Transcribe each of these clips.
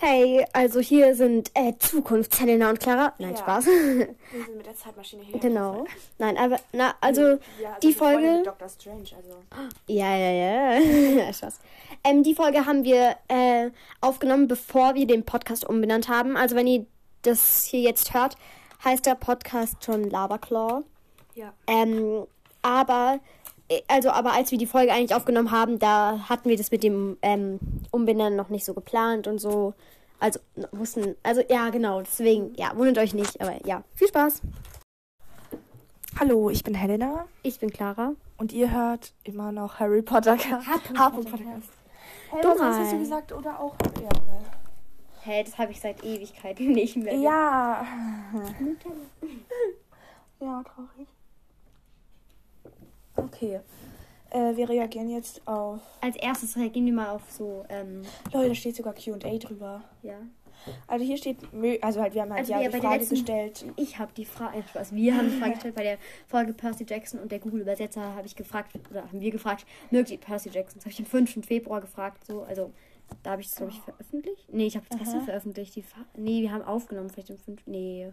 Hey, also hier sind äh, Zukunft, Helena und Clara. Nein, Ja. Spaß. Wir sind mit der Zeitmaschine hier. genau. Nein, aber, na, also, Ja, die sind Freunde Folge. Dr. Strange, also. Ja, ja, ja. ja Spaß. Ähm, die Folge haben wir äh, aufgenommen, bevor wir den Podcast umbenannt haben. Also, wenn ihr das hier jetzt hört, heißt der Podcast schon Laberclaw. Ja. Ähm, aber, also, aber als wir die Folge eigentlich aufgenommen haben, da hatten wir das mit dem ähm, Umbenennen noch nicht so geplant und so. Also, wussten, also, ja, genau, deswegen, ja, wundert euch nicht, aber ja, viel Spaß. Hallo, ich bin Helena Ich bin Clara. und ihr hört immer noch Harry Potter. Harry Podcast. Hey, Du was hast du gesagt? Oder auch. Ja. Hä, das habe ich seit Ewigkeiten nicht mehr. Ja. ja, traurig. Okay. Äh, wir reagieren jetzt auf. Als erstes reagieren wir mal auf so, ähm, Leute, da steht sogar QA drüber. ja. Also hier steht. Also halt, wir haben halt Also ja die Frage letzten- gestellt. Ich habe die Frage, Spaß, wir haben die Frage gestellt bei der Folge Percy Jackson und der Google-Übersetzer habe ich gefragt, oder haben wir gefragt, mögt ihr Percy Jackson? Das habe ich am 5. Februar gefragt, so, also, da habe ich es, glaube ich, veröffentlicht. Nee, ich habe es gestern veröffentlicht. Die Fa nee, wir haben aufgenommen, vielleicht am 5. Nee.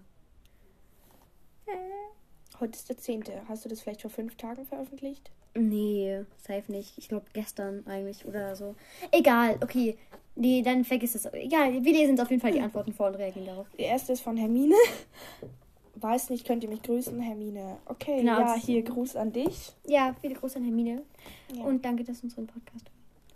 Heute ist der 10. Hast du das vielleicht vor fünf Tagen veröffentlicht? Nee, safe nicht. Ich glaube gestern eigentlich oder so. Egal, okay. Nee, dann vergiss es. Egal, wir lesen uns auf jeden Fall die Antworten vor und reagieren darauf. Die erste ist von Hermine. Weiß nicht, könnt ihr mich grüßen, Hermine? Okay, Genau, ja, hier Gruß an dich. Ja, viele Grüße an Hermine. Ja. Und danke, dass du unseren Podcast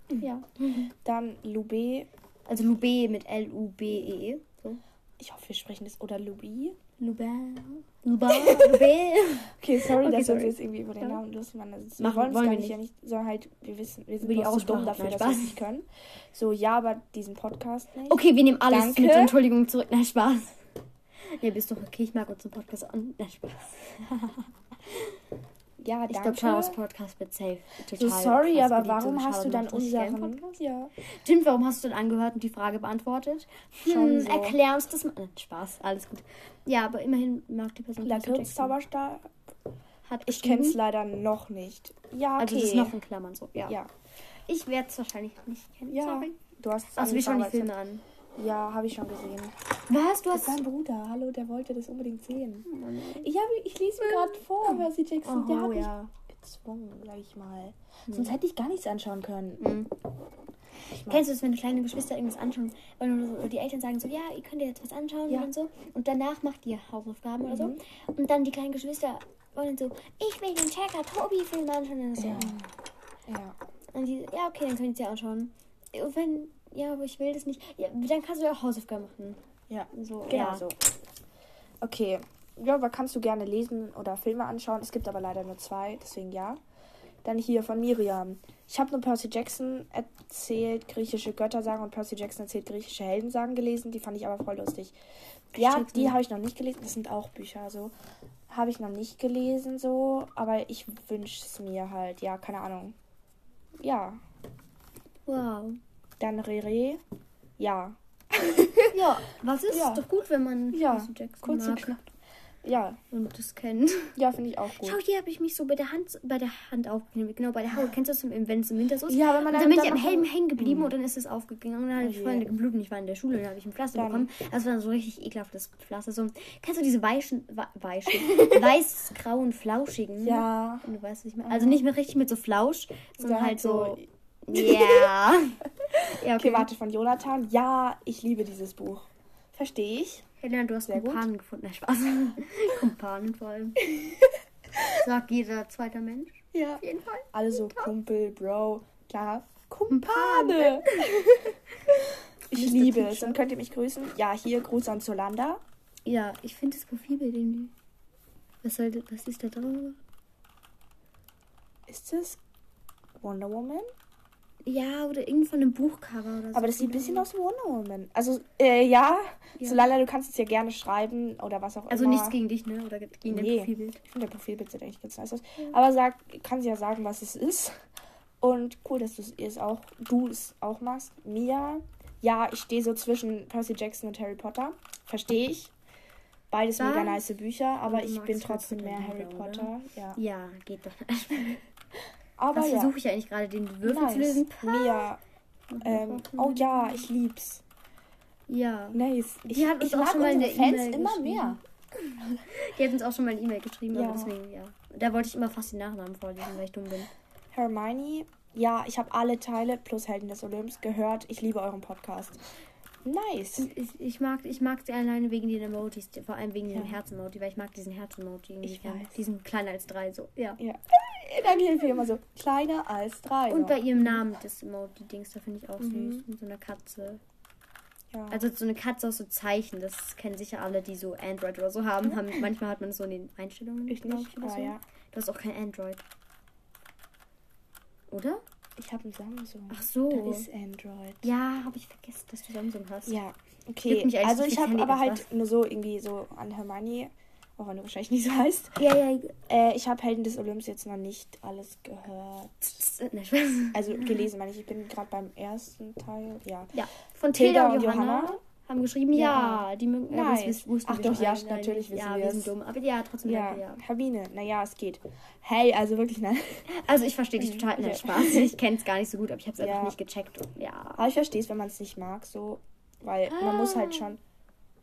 hörst. Ja. Dann Lube. Also Lube mit L-U-B-E. -E. So. Ich hoffe, wir sprechen das. Oder Lubi. Lube. Lube. Okay, sorry, Okay, dass wir uns sorry. jetzt irgendwie über den. Namen lustig machen. Das ist, wir wollen wollen wir nicht, ja nicht. sondern halt, wir wissen, wir sind bloß zu dumm dafür, Nein, dass wir es nicht können. So, ja, aber diesen Podcast nicht. Okay, wir nehmen alles Danke. mit Entschuldigung zurück. Nein, Spaß. Ja, bist doch okay. Ich mag unseren Podcast an. Nein, Spaß. Ja, Ich danke. glaube, Charles Podcast wird safe. Total so sorry, aber warum hast du dann unseren... Podcast. Ja, Stimmt, warum hast du dann angehört und die Frage beantwortet? Schon Hm, so. Erklär uns das mal. Spaß, alles gut. Ja, aber immerhin mag die Person. Lakritz-Zauberstab. Hat Ich kenne es leider noch nicht. Ja, okay. Also das ist noch in Klammern so, ja. Ja, Ich werde es wahrscheinlich nicht kennen. ja. Sorry. Du hast es Also wir schauen die Filme an. Ja, habe ich schon gesehen. Was? Du Das hast... ist mein Bruder. Hallo, der wollte das unbedingt sehen. Ich, hab, ich lese mir gerade vor, Percy Jackson. der Oh, hat mich ja. gezwungen, sag ich mal. Sonst hätte ich gar nichts anschauen können. Mhm. Kennst du das, wenn kleine Geschwister irgendwas anschauen und so, die Eltern sagen so, ja, ihr könnt jetzt was anschauen Ja. und so und danach macht ihr Hausaufgaben oder so Mhm. und dann die kleinen Geschwister wollen so, ich will den Checker Tobi Film anschauen und, so, Ja. Ja. und die, ja okay, dann könnt ihr sie anschauen. Und wenn, ja, aber ich will das nicht, ja, dann kannst du ja auch Hausaufgaben machen. Ja, So, genau ja. so. Okay. Ja, aber kannst du gerne lesen oder Filme anschauen. Es gibt aber leider nur zwei, deswegen ja. Dann hier von Miriam. Ich habe nur Percy Jackson erzählt, griechische Göttersagen und Percy Jackson erzählt griechische Heldensagen gelesen. Die fand ich aber voll lustig. Ja, die habe ich noch nicht gelesen. Das sind auch Bücher so. Habe ich noch nicht gelesen so, aber ich wünsche es mir halt. Ja, keine Ahnung. Ja. Wow. Dann Rere. Ja. Ja, was ist Ja. doch gut, wenn man Ja, Percy Jackson Kurz und mag knapp. Ja, und das kennt. ja, finde ich auch gut. Schau, hier habe ich mich so bei der Hand, bei der Hand aufgeknebelt. Genau, bei der Haut. Kennst du das, wenn es im Winter so ist? Ja, wenn man und dann- dann bin dann ich am Helm hängen geblieben und dann ist es aufgegangen. Und dann Oh habe ich geblutet. und Ich war in der Schule und dann habe ich ein Pflaster Dann- bekommen. Das war dann so richtig ekelhaftes Pflaster. So, kennst du diese weichen, we- weichen, weiß-grauen, flauschigen? Ja. Und du weißt, was ich meine. Also nicht mehr richtig mit so Flausch, sondern halt so. so- Ja. ja, Okay, warte, von Jonathan. Ja, ich liebe dieses Buch. Verstehe ich. Helena, du hast Sehr gut. Kumpanen gefunden. Na, Spaß. Kumpanen vor allem. Sagt jeder zweiter Mensch. Ja. Auf jeden Fall. Alle so Kumpel, Bro, klar. Kumpane. ich Mr. liebe es. Teacher. Und könnt ihr mich grüßen? Ja, hier Gruß an Zolanda. Ja, ich finde das Profilbild irgendwie. Was soll das, was ist da drauf? Ist das Wonder Woman? Ja, oder irgend von einem Buchcover oder so. Aber das sieht ein bisschen aus wie Wonder Woman. Also, äh, ja. Ja. Zolanda, du kannst es ja gerne schreiben oder was auch Also immer. nichts gegen dich, ne? Oder gegen dein Nee. Profilbild. Ich finde, der Profilbild sieht eigentlich ganz nice aus. Aber sag, kann sie ja sagen, was es ist. Und cool, dass du es auch, du es auch machst. Mia, ja, ich stehe so zwischen Percy Jackson und Harry Potter. Verstehe ich. Beides Was? mega nice Bücher, aber ich bin trotzdem mehr Harry oder? Potter. Ja. Ja, geht doch. Aber Was ja. versuche ich eigentlich gerade, den Würfel nice. zu lösen? Mia, ähm, oh ja, ich lieb's. Ja. Nice. Ich, Die hat uns ich auch schon mal in unsere der Fans E-Mail immer mehr. Die hat uns auch schon mal eine E-Mail geschrieben, Ja. aber deswegen, ja. Da wollte ich immer fast die Nachnamen vorlesen, weil ich dumm bin. Hermione, ja, ich habe alle Teile plus Helden des Olymps gehört. Ich liebe euren Podcast. Nice. Ich, ich, mag, ich mag sie alleine wegen den Emojis, vor allem wegen dem Ja. Herz-Emoji, weil ich mag diesen Herz-Emoji. Ich weiß. Die sind kleiner als drei, so, ja. Ja. Dann hilft mir immer so kleiner als drei. Und noch. bei ihrem Namen, das Emoji-Dings, da finde ich auch Mhm. süß. Mit so einer Katze. ja. Also so eine Katze aus so Zeichen, das kennen sicher alle, die so Android oder so haben. haben manchmal hat man das so in den Einstellungen. ich glaub nicht. oder Ah, so. ja. Du hast auch kein Android. Oder? Ich habe ein Samsung. Ach so. Das ist Android. Ja, habe ich vergessen, dass du Samsung hast. Ja, okay. Also ich habe aber halt nur so irgendwie so an Hermione, auch wenn du wahrscheinlich nicht so heißt. Ja, ja. Äh, ich habe Helden des Olymps jetzt noch nicht alles gehört. Also gelesen, meine ich. Ich bin gerade beim ersten Teil. Ja. Ja, von Tilda Tilda und und Johanna, Johanna? Haben geschrieben, ja, Ja. die mögen. Ja, Nice. das wussten Ach wir doch, ja, alle, nein, natürlich wissen Ja, wir es. sind dumm. Aber ja, trotzdem Ja, danke, ja. Hermine, naja, es geht. Hey, also wirklich, nein. Also ich verstehe dich total. Nein, Ja. Spaß. Ich kenne es gar nicht so gut, aber ich habe es Ja. einfach nicht gecheckt. Und, ja. Aber ich verstehe es, wenn man es nicht mag, so. Weil man muss halt schon.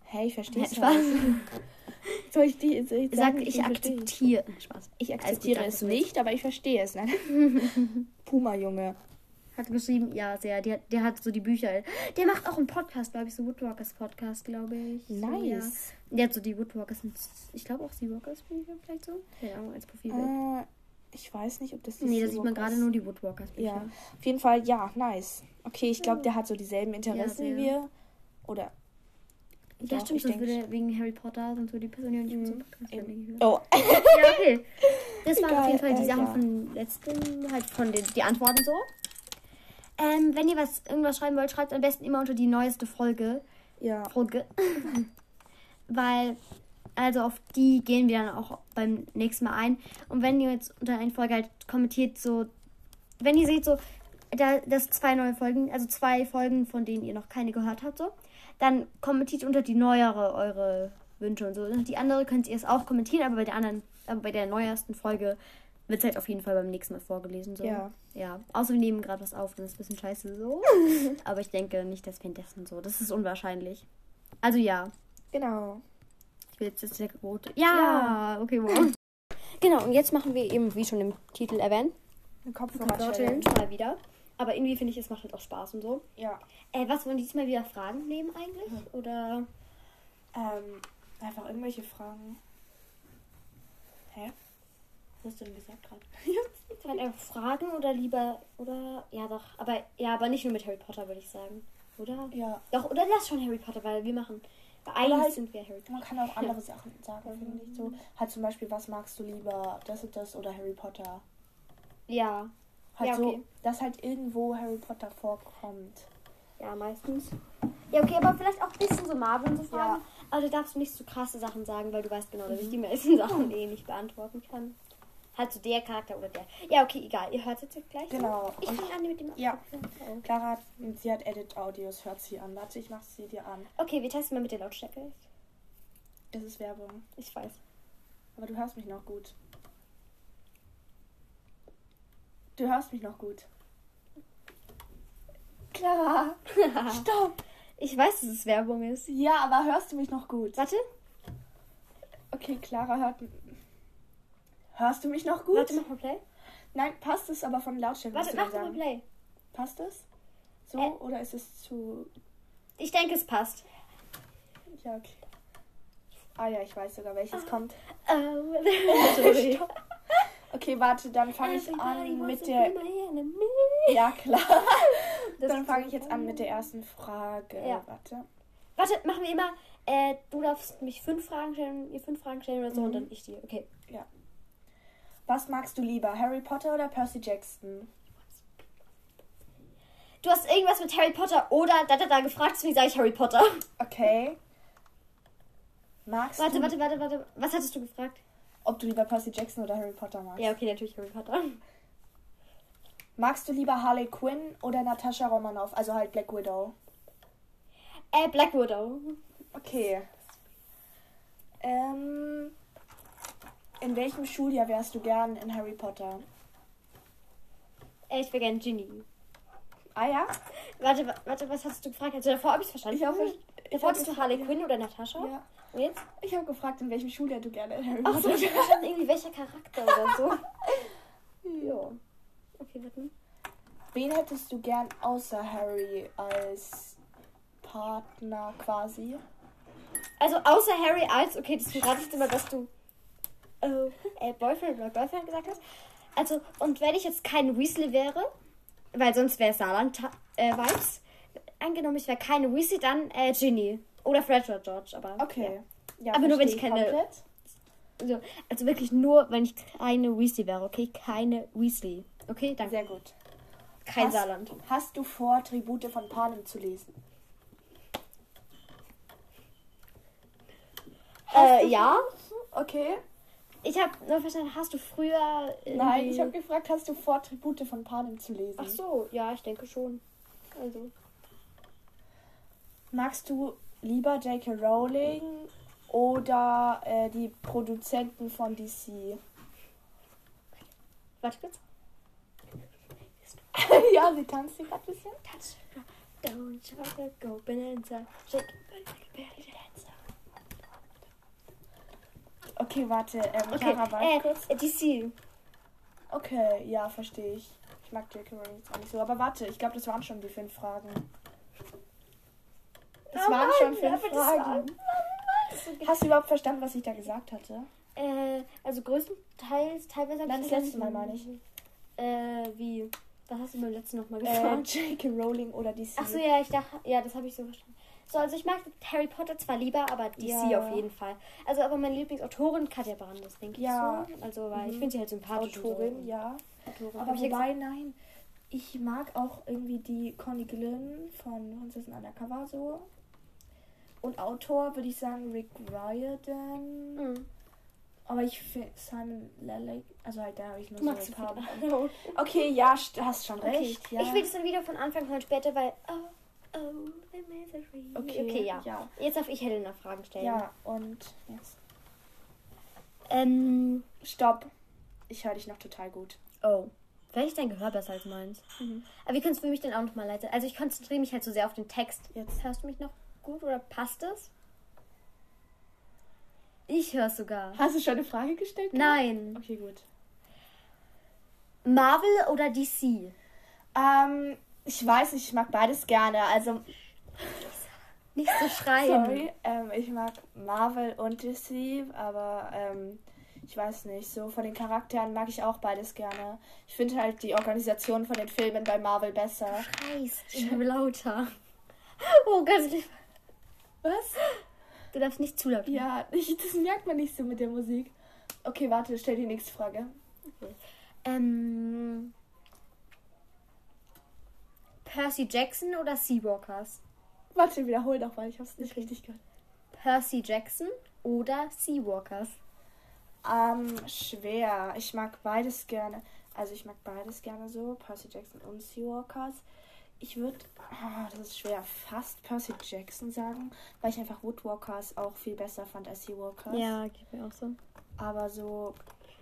Hey, ich verstehe Nein, es. Spaß. Halt. Soll ich die soll ich Sag, sagen, ich es? akzeptiere. Nein, Spaß. Ich akzeptiere gut, es nicht, aber ich verstehe es. Nein. Puma, Junge. Hat geschrieben, ja, sehr. Der, der hat so die Bücher. Der macht auch einen Podcast, glaube ich, so Woodwalkers Podcast, glaube ich. So, ja. Nice. Der hat so die Woodwalkers und ich glaube auch Seawalkers Bücher vielleicht so. Ahnung, als Profilbild. Äh, ich weiß nicht, ob das die nee, da sieht man gerade nur die Woodwalkers Bücher. Ja, auf jeden Fall, ja, nice. Okay, ich glaube, der hat so dieselben Interessen sehr. wie wir. Oder. Ja, stimmt, ich sonst würde wegen Harry Potter sonst würde die Person ja nicht Mhm. zum Podcast. Oh, Ja, okay. Das waren auf Egal, jeden Fall die äh, Sachen ja. von letzten, halt von den die Antworten so. Ähm, wenn ihr was irgendwas schreiben wollt, schreibt am besten immer unter die neueste Folge. ja. Folge. Weil, also auf die gehen wir dann auch beim nächsten Mal ein. Und wenn ihr jetzt unter eine Folge halt kommentiert, so, wenn ihr seht, so, da, das zwei neue Folgen, also zwei Folgen, von denen ihr noch keine gehört habt, so, dann kommentiert unter die neuere eure Wünsche und so. Die andere könnt ihr es auch kommentieren, aber bei der anderen, aber bei der neuesten Folge wird es halt auf jeden Fall beim nächsten Mal vorgelesen. So. Ja. Ja. Außer wir nehmen gerade was auf, dann ist es ein bisschen scheiße so. aber ich denke nicht, dass währenddessen so. Das ist unwahrscheinlich. Also ja. Genau. Ich will jetzt das der rote. Ja, okay, wow. Genau, und jetzt machen wir eben, wie schon im Titel erwähnt, Eine Kopfhörer-Challenge mal wieder. Aber irgendwie finde ich, es macht halt auch Spaß und so. Ja. Äh, was wollen die diesmal wieder Fragen nehmen eigentlich? Oder? Ähm, einfach irgendwelche Fragen. Hä? Was hast du denn gesagt gerade? Halt Fragen oder lieber, oder? Ja, doch. Aber, ja, aber nicht nur mit Harry Potter, würde ich sagen. Oder? Ja. Doch, oder lass schon Harry Potter, weil wir machen. Eigentlich halt- sind wir Harry Potter. Man kann auch andere Sachen sagen, finde ich so. Halt zum Beispiel, was magst du lieber, das und das oder Harry Potter? Ja. Halt Ja, okay. so, dass halt irgendwo Harry Potter vorkommt. Ja, meistens. Ja, okay, aber vielleicht auch ein bisschen so Marvel und so Fragen. Ja. Aber du darfst nicht so krasse Sachen sagen, weil du weißt genau, dass ich die meisten Sachen eh nicht beantworten kann. Halt so der Charakter oder der. Ja, okay, egal. Ihr hört es jetzt gleich. ne? Genau. Ich fange an mit dem Ja. Oh. Clara, hat, sie hat Edit-Audios, hört sie an. Warte, ich mach sie dir an. Okay, wir testen mal mit der Lautstärke. Das ist Werbung. Ich weiß. Aber du hörst mich noch gut. Du hörst mich noch gut. Clara, stopp. Ich weiß, dass es Werbung ist. Ja, aber hörst du mich noch gut? Warte, Okay, Clara hört. Hörst du mich noch gut? warte, mach mal Play. Nein, passt es aber von Lautstärke? Warte, mach mir mal. Play. Passt es? So Äh. oder ist es zu. Ich denke, es passt. Ja, okay. Ah ja, ich weiß sogar, welches kommt. Oh, sorry. Okay, warte, dann fange ich an mit der. Ja, klar. Dann fange ich jetzt an mit der ersten Frage. Ja. Warte. Warte, machen wir immer. Äh, du darfst mich fünf Fragen stellen, ihr fünf Fragen stellen oder so Mhm. und dann ich dir. Okay. Was magst du lieber, Harry Potter oder Percy Jackson? Du hast irgendwas mit Harry Potter oder da da da gefragt, deswegen sage ich Harry Potter. Okay. Magst Warte, du, warte, warte, warte. Was hattest du gefragt? ob du lieber Percy Jackson oder Harry Potter magst? Ja, okay, natürlich Harry Potter. Magst du lieber Harley Quinn oder Natascha Romanoff, also halt Black Widow? Äh, Black Widow. Okay. Ähm, in welchem Schuljahr wärst du gern in Harry Potter? Ich wäre gern Ginny. Ah ja? Warte, wa- warte, was hast du gefragt? Also davor habe ich verstanden. Ich hoffe, ich wolltest hab du Harley Quinn oder Natascha? Ja. Und jetzt? Ich habe gefragt, in welchem Schuljahr du gerne Harry Ach so, Potter ich dachte irgendwie welcher Charakter oder so. Hm. ja. Okay, warte. Wen hättest du gern außer Harry als Partner quasi? Also außer Harry als, okay, das rate ich dir mal, dass du äh, äh, Boyfriend oder Boyfriend gesagt hast. Also, und wenn ich jetzt kein Weasley wäre, weil sonst wäre es Saarland-Vibes. Angenommen, ich wäre keine Weasley, dann äh, Ginny. Oder Fred oder George, aber. Okay. Ja, Aber nur, wenn ich keine- komplett. Ja. So, also wirklich nur, wenn ich keine Weasley wäre, okay? Keine Weasley. Okay, danke. Sehr gut. Kein Hast- Saarland. Hast du vor, Tribute von Panem zu lesen? Äh, ja. Okay. Ich habe nur verstanden, hast du früher. Nein, ich habe gefragt, hast du vor, Tribute von Panem zu lesen? Ach so, ja, ich denke schon. Also. Magst du lieber J.K. Rowling oder äh, die Produzenten von DC? Warte kurz. ja, sie tanzt hier gerade ein bisschen. Touch. Don't try to go bonanza. Shake it, belly dancer. Okay, warte. Ähm, Okay, Clara, warte kurz. äh, DC. Okay, ja, verstehe ich. Ich mag J.K. Rowling jetzt auch nicht so. Aber warte, ich glaube, das waren schon die fünf Fragen. Das Oh waren Mann, schon fünf das war- Fragen. Das ist so Hast du überhaupt verstanden, was ich da gesagt hatte? Äh, also größtenteils, teilweise hab Nein, ich das letzte Mal meine ich. Äh, wie? Was hast du beim letzten noch mal Äh, gefragt? J.K. Rowling oder DC? Ach so, ja, ich dachte, ja, das habe ich so verstanden. So, also ich mag Harry Potter zwar lieber, aber DC Ja. auf jeden Fall. Also, aber meine Lieblingsautorin Katja Brandes, denke Ja. ich so. Also, weil ich Mhm. finde sie halt sympathisch. Autorin, so. ja. Autorin. Aber ich wobei, nein. Ich mag auch irgendwie die Conny Glynn von Prinzessin Undercover so. Und Autor würde ich sagen Rick Riordan. Mhm. Aber ich finde Simon Lelek, also halt da habe ich nur Du so magst ein paar. Okay. Okay, ja, st- hast schon recht. Ja. Ich will das dann wieder von Anfang an später, weil. Oh. Okay, okay ja. ja. Jetzt darf ich Helena Fragen stellen. ja, und jetzt. Ähm. Stopp. Ich höre dich noch total gut. Oh. Vielleicht dein Gehör besser als meins. Aber wie kannst du mich denn auch nochmal leise? Also ich konzentriere mich halt so sehr auf den Text. Jetzt. Hörst du mich noch gut oder passt es? Ich höre sogar. Hast du schon eine Frage gestellt? Nein. Okay, gut. Marvel oder DC? Ähm, ich weiß, ich mag beides gerne. Also, Nicht so schreien. sorry, ähm, ich mag Marvel und DC, aber ähm, ich weiß nicht, so von den Charakteren mag ich auch beides gerne. Ich finde halt die Organisation von den Filmen bei Marvel besser. Scheiß. Ich bin lauter. Oh Gott. ich- Was? Du darfst nicht zu laut. Ja, ich, das merkt man nicht so mit der Musik. Okay, warte, stell die nächste Frage. Ähm. Percy Jackson oder Seawalkers? Warte, wiederhol doch mal, ich hab's nicht Okay. richtig gehört. Percy Jackson oder Seawalkers? Ähm, schwer. Ich mag beides gerne. Also ich mag beides gerne so. Percy Jackson und Seawalkers. Ich würde, das ist schwer, fast Percy Jackson sagen, weil ich einfach Woodwalkers auch viel besser fand als Seawalkers. Ja, geht mir auch so. Aber so,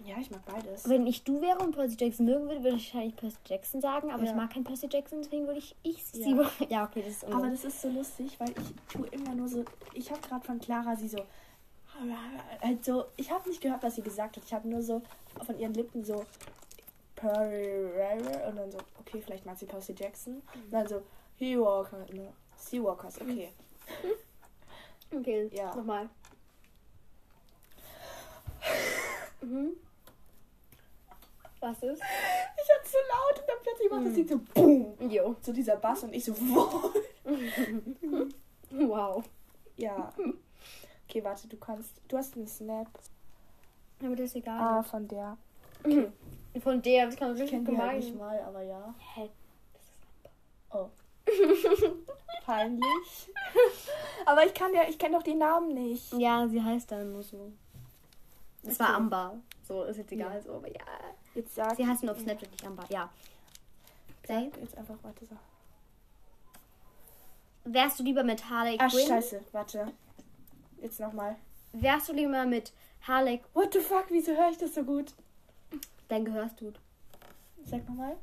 ja, ich mag beides. Wenn ich du wäre und Percy Jackson mögen würde, würde ich wahrscheinlich Percy Jackson sagen, aber Ja. ich mag keinen Percy Jackson, deswegen würde ich ich Ja. Seawalkers. Ja, okay, das ist Aber ungewohnt. das ist so lustig, weil ich tue immer nur so. Ich habe gerade von Clara sie so. Halt so. Ich habe nicht gehört, was sie gesagt hat. Ich habe nur so von ihren Lippen so. Und dann so, okay, vielleicht mag sie Percy Jackson. Und dann so, Seawalker, ne? Seawalkers, okay. Okay, Ja. nochmal. Mhm. Was ist? Ich hatte so laut und dann plötzlich macht das Lied so BOOM! Jo. So dieser Bass und ich so, wow. Wow. Ja. Okay, warte, du kannst. Du hast einen Snap. Aber das ist egal. Ah, von der. Von der, das kann man Ich richtig die halt gemein. nicht mal, aber ja. Hä? Oh. Peinlich. Aber ich kann ja, ich kenne doch die Namen nicht. Ja, sie heißt dann nur so. Es Okay. war Amber. So, ist jetzt egal. Ja. So, aber ja. Jetzt sag. Sie heißt nur auf Snapchat nicht Amber. Ja. Play. Jetzt einfach, warte so. Wärst du lieber mit Harley Ach, Quinn? scheiße, warte. Jetzt nochmal. Wärst du lieber mit Harley What the fuck, wieso höre ich das so gut? Dein Gehörst tut. Sag nochmal.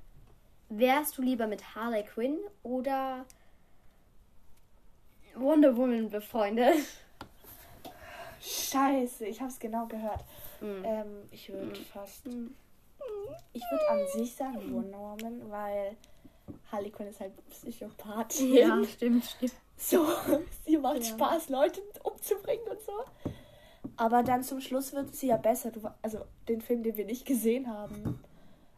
Wärst du lieber mit Harley Quinn oder Wonder Woman befreundet. Scheiße, ich hab's genau gehört. Hm. Ähm, ich würde Hm. fast. Ich würde an sich sagen Wonder Woman, weil Harley Quinn ist halt Psychopathin. Ja, stimmt, stimmt. So, sie macht Ja. Spaß, Leute umzubringen und so. Aber dann zum Schluss wird sie ja besser. Du, also den Film, den wir nicht gesehen haben.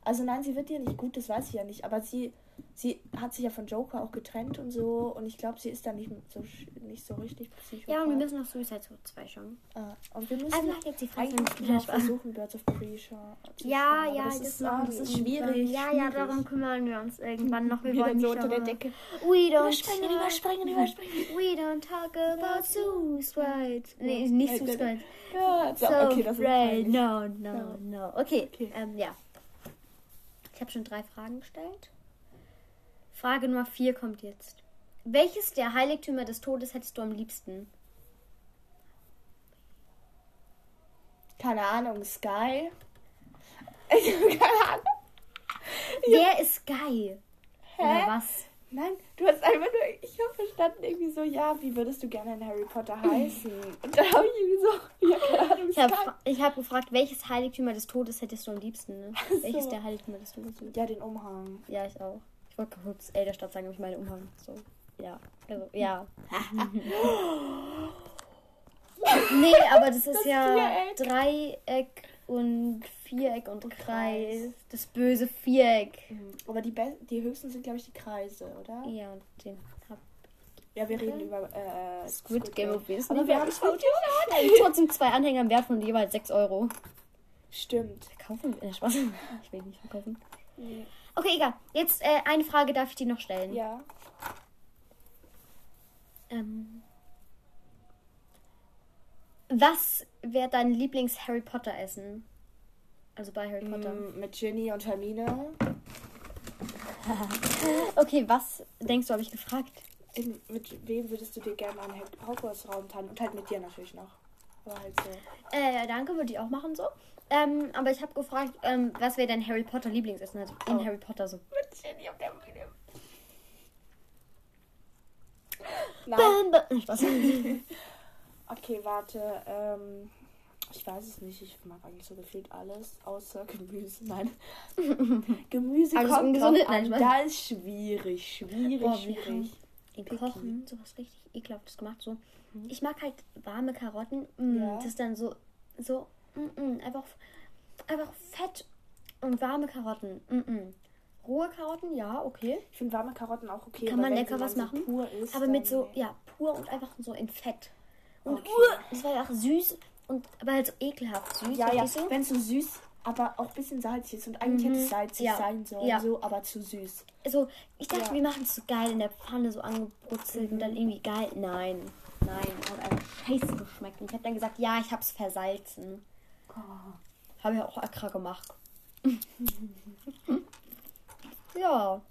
Also nein, sie wird ja nicht gut, das weiß ich ja nicht. Aber sie, sie hat sich ja von Joker auch getrennt und so. Und ich glaube, sie ist da nicht so, nicht so richtig Psychopath. Ja, und wir müssen noch Suicide Squad 2 schauen. Ah, und wir müssen Also jetzt die Frage eigentlich noch versuchen, Birds of Prey zu Ja, schauen. Ja, das, ist, ah, das wir ist schwierig. Ja, ja, darum kümmern wir uns irgendwann noch. Wir Wieder wollen so unter der Decke. We don't Überspringen, talk- überspringen, überspringen. We don't talk about suicide. Nee, nicht suicide. Ja, so, okay, das ist peinlich. No, no, no. Okay, Okay. Ähm, ja. Ich habe schon drei Fragen gestellt. Frage Nummer vier kommt jetzt. Welches der Heiligtümer des Todes hättest du am liebsten? Keine Ahnung, Sky. Ich habe keine Ahnung. Wer ist? Oder Hä? was? Nein, du hast einfach nur, ich habe verstanden irgendwie so, ja, wie würdest du gerne in Harry Potter heißen? Und dann habe ich irgendwie so, ja, keine Ahnung, Ich habe Sky. hab gefragt, welches Heiligtümer des Todes hättest du am liebsten? Ne? so. Welches der Heiligtümer des Todes? Ja, den Umhang. Ja, ich auch. Ich wollte kurz Elderstadt sagen, aber ich meine Umhang. So, ja. Also, ja. nee, aber das ist Das ja Viereck. Dreieck und Viereck und Kreis. Das böse Viereck. Aber die, Be die höchsten sind, glaube ich, die Kreise, oder? Ja, und den hab Ja, wir reden über äh, Squid Game of Business. Aber wir haben Squid Trotzdem zwei Anhänger im Wert von jeweils 6 Euro. Stimmt. Kaufen? Äh, Spaß. Ich will nicht verkaufen. Nee. Okay, egal. Jetzt äh, eine Frage darf ich dir noch stellen. Ja. Ähm, was wäre dein Lieblings-Harry Potter-Essen? Also bei Harry Potter. Mm, mit Ginny und Hermine. Okay, was denkst du, habe ich gefragt? In, mit wem würdest du dir gerne einen Ho- Hogwarts-Raum teilen? Und halt mit dir natürlich noch. Aber halt so. Äh, danke, würde ich auch machen so. Ähm, aber ich habe gefragt, ähm, was wäre dein Harry Potter Lieblingsessen? Also in Oh. Harry Potter so. Nein. Okay, warte. Ähm, ich weiß es nicht. Ich mag eigentlich so gefühlt alles, außer Gemüse. Nein. Gemüse Alles kommt drauf Nein, an. Da ist schwierig, schwierig, Boah, schwierig. Kochen sowas richtig ekelhaftes gemacht. So. Ich mag halt warme Karotten. Mm, Ja. Das ist dann so, so, mm, mm, einfach, einfach fett und warme Karotten. Mm. Rohe Karotten, ja, okay. Ich finde warme Karotten auch okay. Kann man lecker was machen. So pur ist, Aber mit so, ja, pur und einfach so in Fett. Und Okay. das war ja auch süß und aber halt so ekelhaft süß. Ja, ja, du? wenn es so süß, aber auch ein bisschen salzig ist. Und eigentlich hätte es salzig Ja. sein sollen, Ja. so, aber zu süß. Also, ich dachte, Ja. Mhm. wir machen es so geil in der Pfanne so angebrutzelt und dann irgendwie geil. Nein, nein, hat einfach scheiße geschmeckt. Und ich habe dann gesagt, ja, ich hab's versalzen. Habe ich auch extra gemacht. ja.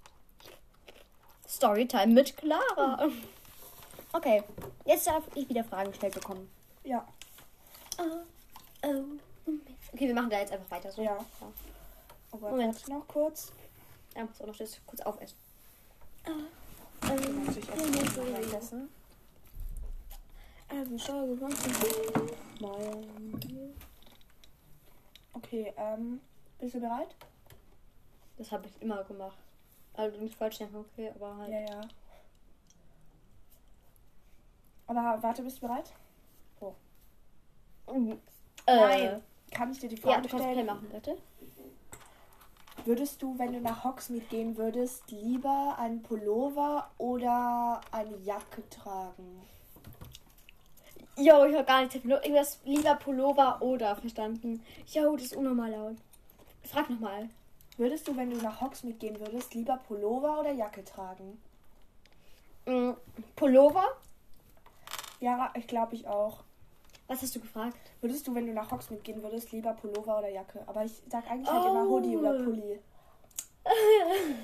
Storytime mit Clara. Okay, jetzt darf ich wieder Fragen gestellt bekommen. Ja. Oh, oh. Okay, wir machen da jetzt einfach weiter. So. Ja. Oh Gott, Moment. warte noch kurz. Ja, muss auch noch das kurz aufessen. Dann muss ich erst mal währenddessen. Ähm, Okay, ähm, bist du bereit? Das habe ich immer gemacht. Also nicht falsch denken, okay, aber halt. Ja, ja. Aber warte, bist du bereit? Mhm. Nein. Äh, Kann ich dir die ja, Frage du kannst stellen? machen, bitte. Würdest du, wenn du nach Hogsmeade gehen würdest, lieber einen Pullover oder eine Jacke tragen? Jo, ich habe gar nicht irgendwas lieber Pullover oder verstanden. Jo, das ist unnormal laut. Frag nochmal. Würdest du, wenn du nach Hogsmeade gehen würdest, lieber Pullover oder Jacke tragen? Mhm. Pullover? Ja, ich glaube ich auch. Was hast du gefragt? Würdest du, wenn du nach Hogsmeade gehen würdest, lieber Pullover oder Jacke? Aber ich sag eigentlich halt immer Oh. Hoodie oder Pulli.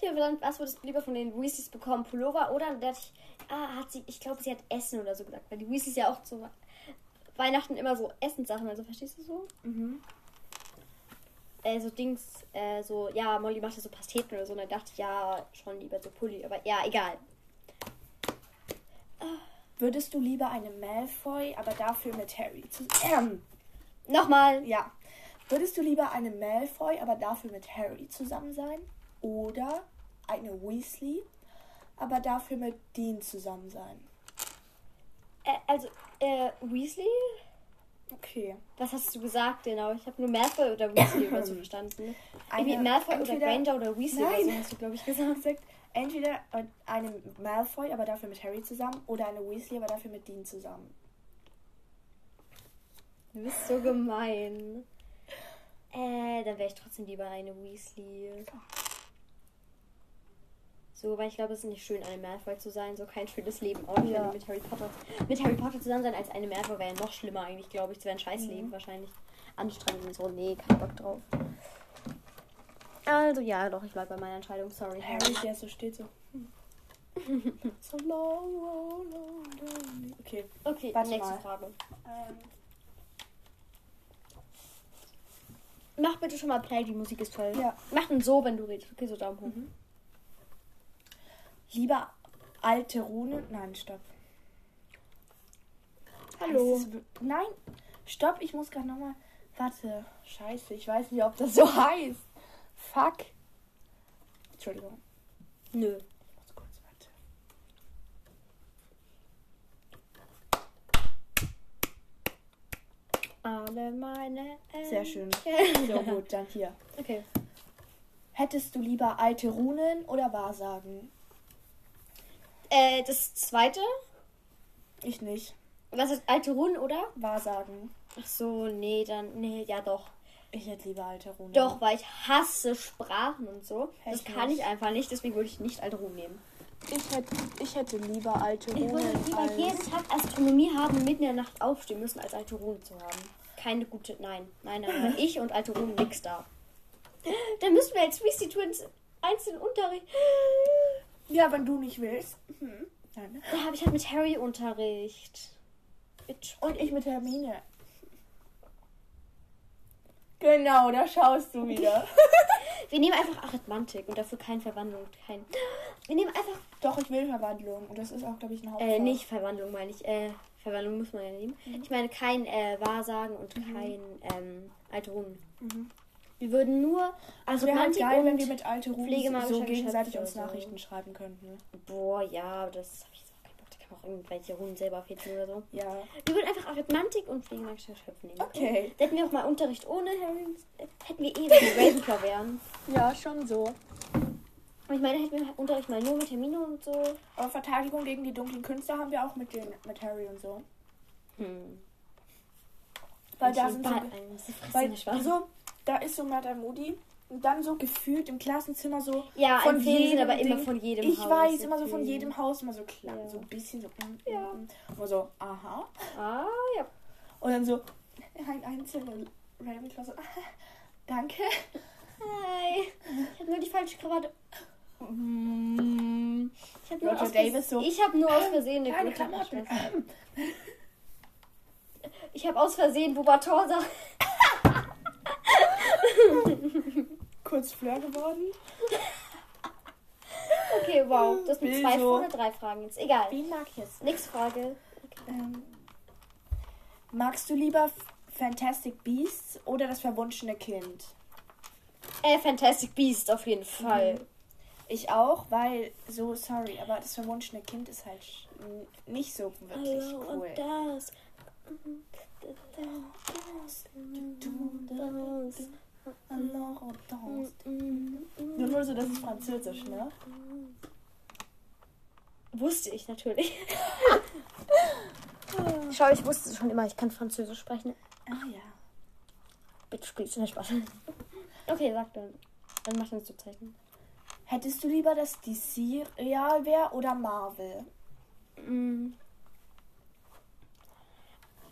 Ich habe dann, was würdest du lieber von den Weasleys bekommen? Pullover oder? Ich, ah, hat sie, ich glaube, sie hat Essen oder so gesagt. Weil die Weasleys ja auch zu Weihnachten immer so Essenssachen, also verstehst du so? Mhm. äh, so Dings, äh, so, ja, Molly machte so Pasteten oder so. Und dann dachte ich, ja, schon lieber so Pulli. Aber ja, egal. Würdest du lieber eine Malfoy, aber dafür mit Harry zu ähm, Nochmal. Ja. Würdest du lieber eine Malfoy, aber dafür mit Harry zusammen sein? Oder eine Weasley, aber dafür mit Dean zusammen sein? Äh, also, äh, Weasley? Okay. Was hast du gesagt genau? Ich habe nur Malfoy oder Weasley oder so verstanden. Irgendwie Eine- Malfoy oder entweder- Granger oder Weasley oder Nein. so hast du, glaube ich, gesagt. Entweder eine Malfoy, aber dafür mit Harry zusammen, oder eine Weasley, aber dafür mit Dean zusammen. Du bist so gemein. Äh, dann wäre ich trotzdem lieber eine Weasley. So, weil ich glaube, es ist nicht schön, eine Malfoy zu sein. So kein schönes Leben. Auch Ja. wenn du mit Harry Potter mit Harry Potter zusammen sein als eine Malfoy wäre ja noch schlimmer eigentlich, glaube ich. Es wäre ein scheiß Leben wahrscheinlich. Anstrengend und so. Nee, kein Bock drauf. Also ja, doch, ich bleibe bei meiner Entscheidung. Sorry, Harry, der so steht so. so low, low, low, low. Okay. Okay, Warte nächste mal. Frage. Ähm, Mach bitte schon mal Play, die Musik ist toll. Ja. Mach den so, wenn du redest. Okay, so Daumen hoch. Lieber alte Runen. Nein, stopp. Hallo. Wir- Nein, stopp, ich muss gerade nochmal. Warte, scheiße, ich weiß nicht, ob das so heißt. Fuck. Entschuldigung, Nö. ich muss kurz warte. Alle meine Sehr schön. So gut, dann hier. Okay. Hättest du lieber alte Runen oder Wahrsagen? Äh, das zweite. Ich nicht. Was ist alte Runen, oder? Wahrsagen. Ach so, nee, dann. Nee, ja doch. Ich hätte lieber alte Runen. Doch, weil ich hasse Sprachen und so. Das Echt kann nicht? ich einfach nicht, deswegen würde ich nicht alte Runen nehmen. Ich hätte, ich hätte lieber alte Ich würde lieber jeden Tag Astronomie haben und mitten in der Nacht aufstehen müssen, als alte Runen zu haben. Keine gute. Nein, nein, nein. nein. Ich und alte Runen nix da. Dann müssten wir als Weasley Twins einzeln Unterricht. Ja, wenn du nicht willst. Mhm. Nein. Da habe ich halt mit Harry Unterricht. Bitch. Und ich mit Hermine. Genau, da schaust du wieder. Wir nehmen einfach Arithmantik und dafür keine Verwandlung. Kein. Wir nehmen einfach. Doch, ich will Verwandlung. Und das ist auch, glaube ich, ein Hauptfach. Äh, nicht Verwandlung, meine ich. Äh, Verwandlung muss man ja nehmen. Ich meine kein äh, Wahrsagen und kein ähm, alte Runen. Mhm. Wir würden nur Also wäre halt geil, wenn und wir mit alte pflegemagischer so gegenseitig uns so. Nachrichten schreiben könnten. Boah, ja, aber das habe ich jetzt auch keinen Bock. Da kann man auch irgendwelche Runen selber fehlen oder so. Ja. Wir würden einfach Arithmantik und pflegemagische Geschöpfe nehmen. Okay. Da hätten wir auch mal Unterricht ohne Harry. äh, Hätten wir eh, wenn wir Ravenclaw wären. Ja, schon so. Und ich meine, hätten wir Unterricht mal nur mit Hermine und so. Aber Verteidigung gegen die dunklen Künste haben wir auch mit, den, mit Harry und so. Hm. Weil da sind so, weil so, da ist so Madame Moody und dann so gefühlt im Klassenzimmer so Ja, von jedem aber immer Ding. von jedem Ich Haus. weiß, immer so von jedem Haus, immer so klar, Ja. so ein bisschen so. mm, Ja. mm, mm. Immer so, aha. Ah, ja. Und dann so ein einzelner Ravenclaw so, danke. Hi. Ich habe nur die falsche Krawatte. Mm. Ich habe nur, Davis so, ich hab nur aus Versehen eine Klamotten. geschmissen. Ich habe aus Versehen Bubatorsa. Kurz Fleur geworden. Okay, wow. Das sind zwei so. oder drei Fragen jetzt. Egal. Wen mag ich jetzt? Nächste Frage. Ähm, magst du lieber Fantastic Beasts oder das verwunschene Kind? Äh, Fantastic Beast auf jeden Fall. Ich auch, weil so sorry, aber das verwunschene Kind ist halt nicht so wirklich Hallo cool. und das. Alors on danse. Nur, nur so, das ist Französisch, ne? Wusste ich natürlich. Schau, ich wusste schon immer, ich kann Französisch sprechen. Ah ja. Bitte spielst du nicht Spaß. Okay, sag dann. Dann mach dann zu Zeichen. Hättest du lieber, dass DC real wäre oder Marvel? Mm.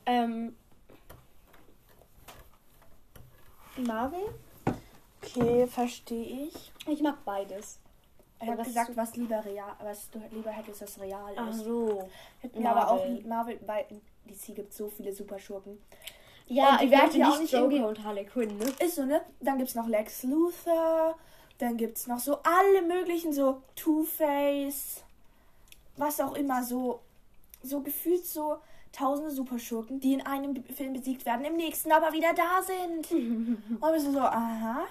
Ähm. Marvel? Okay, verstehe ich. Ich mag beides. Ich habe Was gesagt, was lieber real, was du lieber hättest, das real Ach ist. so. Hätten wir aber auch Marvel. Marvel, bei DC gibt so viele Superschurken. Ja, Und die ich werden werde ja auch nicht Joker irgendwie- und Harley Quinn, ne? Ist so, ne? Dann gibt's noch Lex Luthor, dann gibt's noch so alle möglichen, so Two-Face, was auch immer, so so gefühlt so tausende Superschurken, die in einem Film besiegt werden, im nächsten aber wieder da sind. Und bist du so, aha.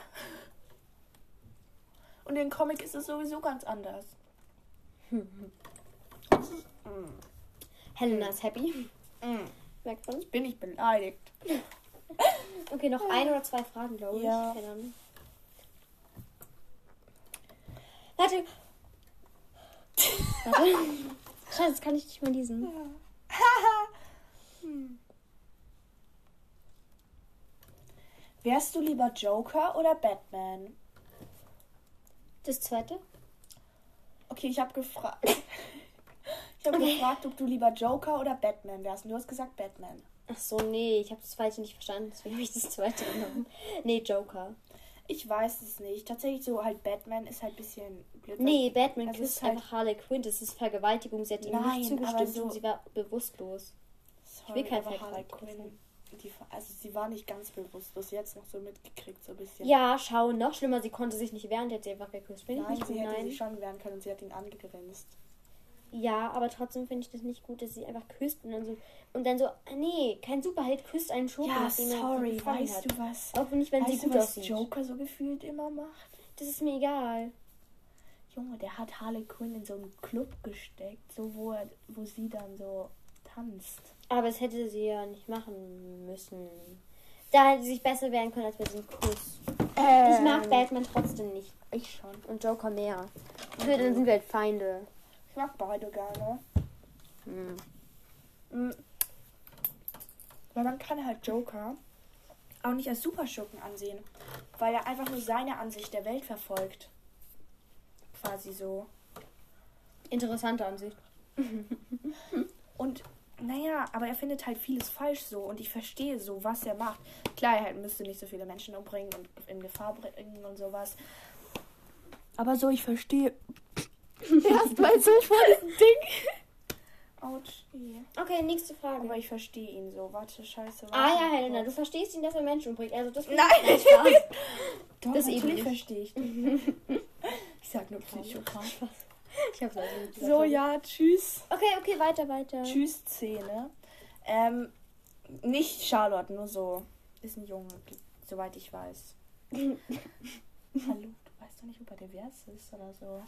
Und im Comic ist es sowieso ganz anders. Helena ist happy. Merkt man. Bin ich beleidigt. Okay, noch ein oder zwei Fragen, glaube ich. Ja. Warte. Warte. Scheiße, das kann ich nicht mehr lesen. Wärst du lieber Joker oder Batman? Das zweite? Okay, ich habe gefragt. Ich habe Okay. gefragt, ob du lieber Joker oder Batman wärst. Und du hast gesagt Batman. Ach so, nee, ich habe das zweite nicht verstanden, deswegen habe ich das zweite genommen. Nee, Joker. Ich weiß es nicht. Tatsächlich so halt Batman ist halt ein bisschen blöd. Nee, Batman Also küsst ist halt- einfach Harley Quinn. Das ist Vergewaltigung. Sie hat ihm Nein, nicht zugestimmt so- und sie war bewusstlos. Sorry, will kein die, also sie war nicht ganz bewusstlos. Jetzt noch so mitgekriegt, so ein bisschen. Ja, schau, noch schlimmer, sie konnte sich nicht wehren, die hat sie einfach geküsst. Ich Nein, nicht sie gut, hätte nein. sich schon wehren können und sie hat ihn angegrinst. Ja, aber trotzdem finde ich das nicht gut, dass sie einfach küsst und dann so. Und dann so, ah, nee, kein Superheld küsst einen Schurken, Ja, sie sorry, weißt hat. du was? Auch nicht, wenn sie weißt du, gut was aussieht. Joker so gefühlt immer macht? Das ist mir egal. Junge, der hat Harley Quinn in so einen Club gesteckt, so wo, er, wo sie dann so tanzt. Aber das hätte sie ja nicht machen müssen. Da hätte sie sich besser wehren können als bei diesem Kuss. Ich mag Batman trotzdem nicht. Ich schon. Und Joker mehr. Okay, dann sind wir halt Feinde. Ich mag beide gerne. Hm. Mhm. Weil man kann halt Joker auch nicht als Superschurken ansehen, weil er einfach nur seine Ansicht der Welt verfolgt. Quasi so. Interessante Ansicht. Und naja, aber er findet halt vieles falsch so und ich verstehe so, was er macht. Klar, er halt müsste nicht so viele Menschen umbringen und in Gefahr bringen und sowas. Aber so, ich verstehe. Erstmal so vor diesem Ding. Autsch. je. Okay, nächste Frage. Aber ich verstehe ihn so. Warte, scheiße. ah ja, warte. Helena, du verstehst ihn, dass er Menschen umbringt. Also das Nein. Nein, Spaß. Doch, das natürlich verstehe ich dich. ich sag nur Psychopath. Ich hab's also nicht gesagt. So, ja, tschüss. Okay, okay, weiter, weiter. Tschüss, Szene. Ähm, nicht Charlotte, nur so. Ist ein Junge, soweit ich weiß. Hallo, du weißt doch nicht, ob er divers ist oder so.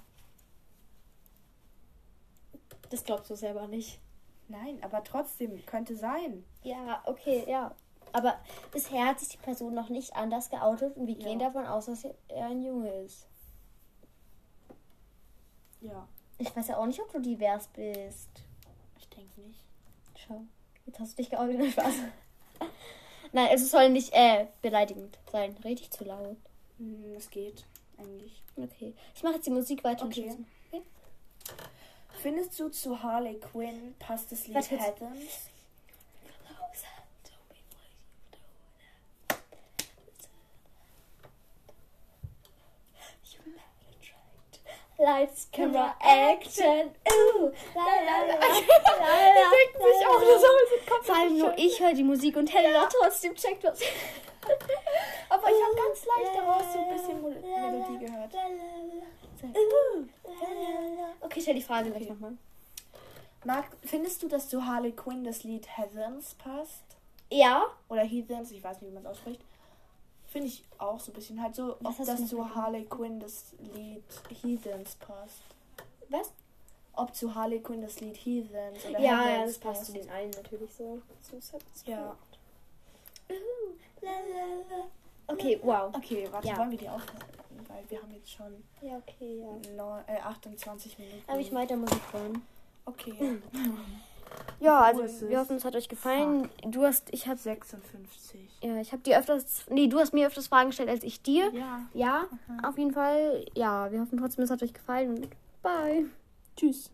Das glaubst du selber nicht. Nein, aber trotzdem, könnte sein. Ja, okay, ja. Aber bisher hat sich die Person noch nicht anders geoutet und wir Ja. gehen davon aus, dass er ein Junge ist. Ja, Ich weiß ja auch nicht, ob du divers bist. ich denke nicht. Schau, jetzt hast du dich geoutet. Nein, Spaß. Nein, also es soll nicht äh, beleidigend sein. Richtig zu laut. Hm, Es geht, eigentlich. Okay. Ich mache jetzt die Musik weiter. Okay. okay. Findest du zu Harley Quinn passt das Lied. Heathens? Lights, Camera, Action. Uh, la, la, la, la, denken sich auch, das haben Vor allem nur ich höre die Musik und Helena trotzdem checkt was. Aber ich habe ganz leicht daraus so ein bisschen Mel Melodie gehört. Okay, stell die Frage gleich Okay. nochmal. Mag, findest du, dass zu Harley Quinn das Lied Heathens passt? Ja, Oder Heathens, ich weiß nicht, wie man es ausspricht. Finde ich auch so ein bisschen halt so, Was ob das zu? Harley Quinn das Lied Heathens passt. was? Ob zu Harley Quinn das Lied Heathens oder Ja, ja, Heathens das passt zu den allen natürlich so. so so- Ja. Okay, wow. Okay, warte, Ja. wollen wir die aufhören? Weil wir haben jetzt schon Ja, okay, ja. neun, äh, 28 Minuten. Aber ich weiter Musik hören. Okay. Ja, also Wo ist es? wir hoffen, es hat euch gefallen. Du hast, ich habe, 56. ja, ich habe dir öfters, nee, du hast mir öfters Fragen gestellt als ich dir. Ja. Ja, auf jeden Fall. Ja, wir hoffen trotzdem, es hat euch gefallen und bye. Tschüss.